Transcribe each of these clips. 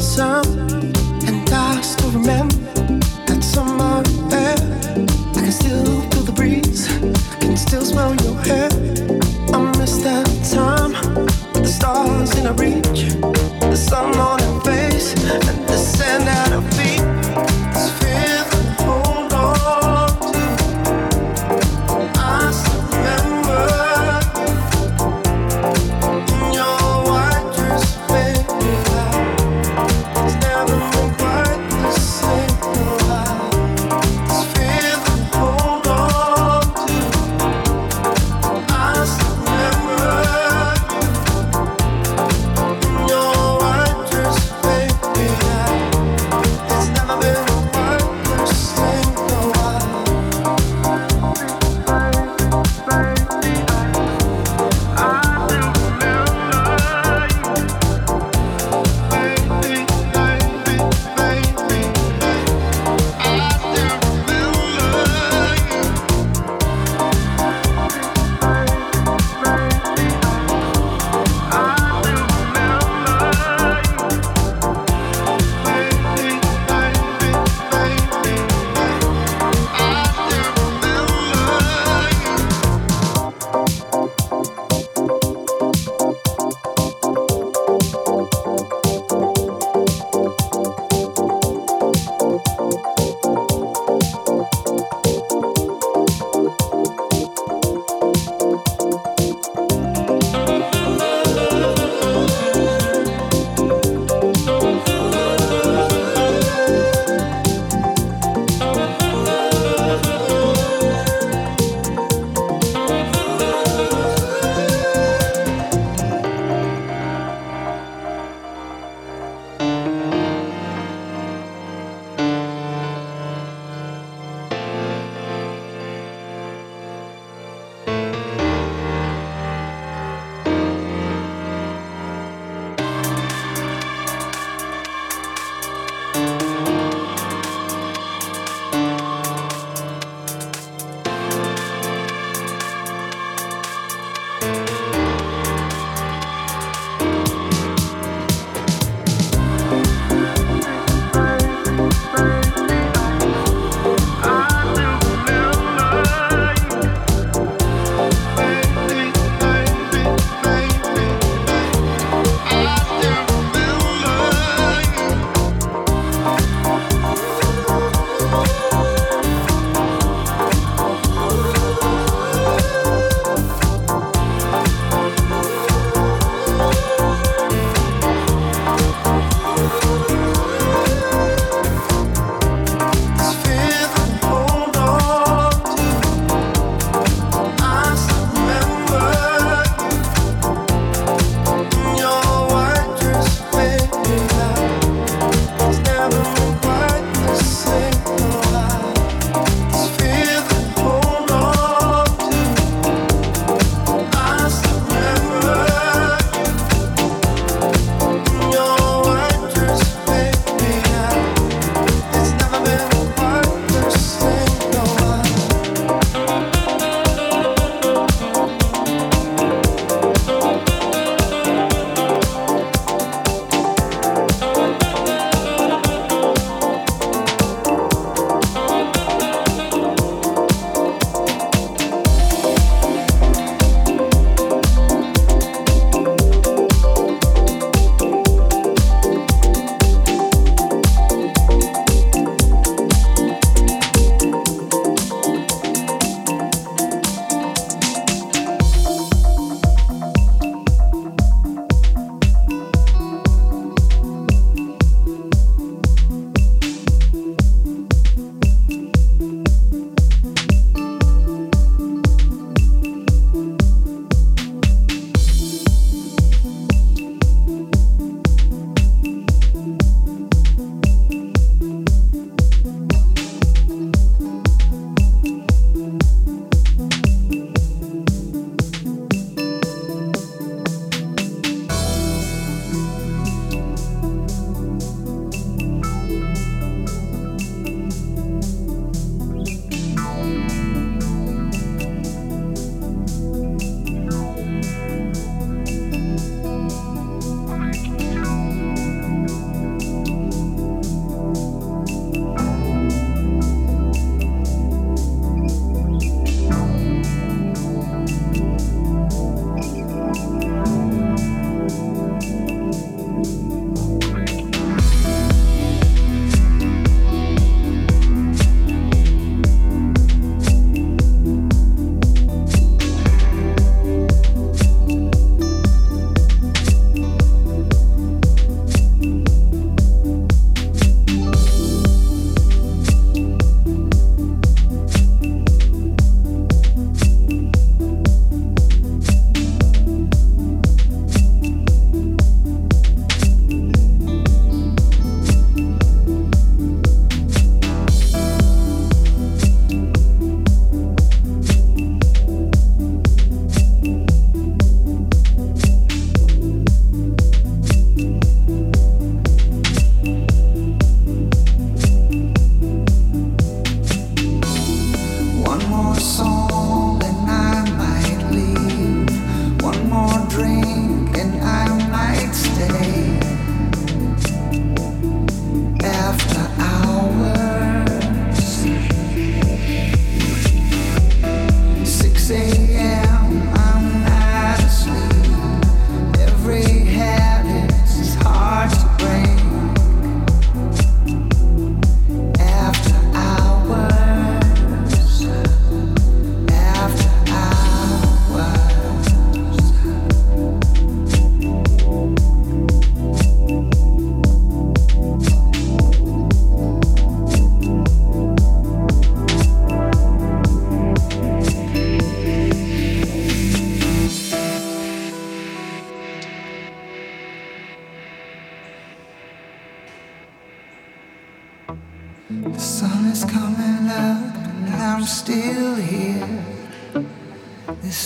say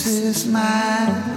is my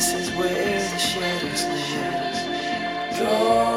This is where the shadows live. Go.